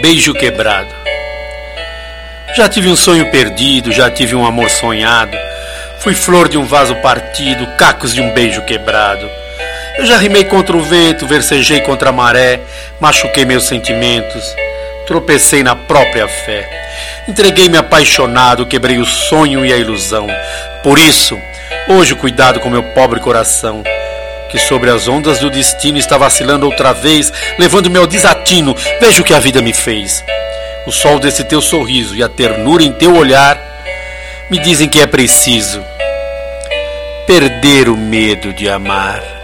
beijo quebrado. Já tive um sonho perdido, já tive um amor sonhado. Fui flor de um vaso partido, cacos de um beijo quebrado. Eu já rimei contra o vento, versejei contra a maré, machuquei meus sentimentos, tropecei na própria fé. Entreguei-me apaixonado, quebrei o sonho e a ilusão. Por isso, hoje cuidado com meu pobre coração, que sobre as ondas do destino está vacilando outra vez, levando-me ao desatino. Veja o que a vida me fez. O sol desse teu sorriso e a ternura em teu olhar me dizem que é preciso perder o medo de amar.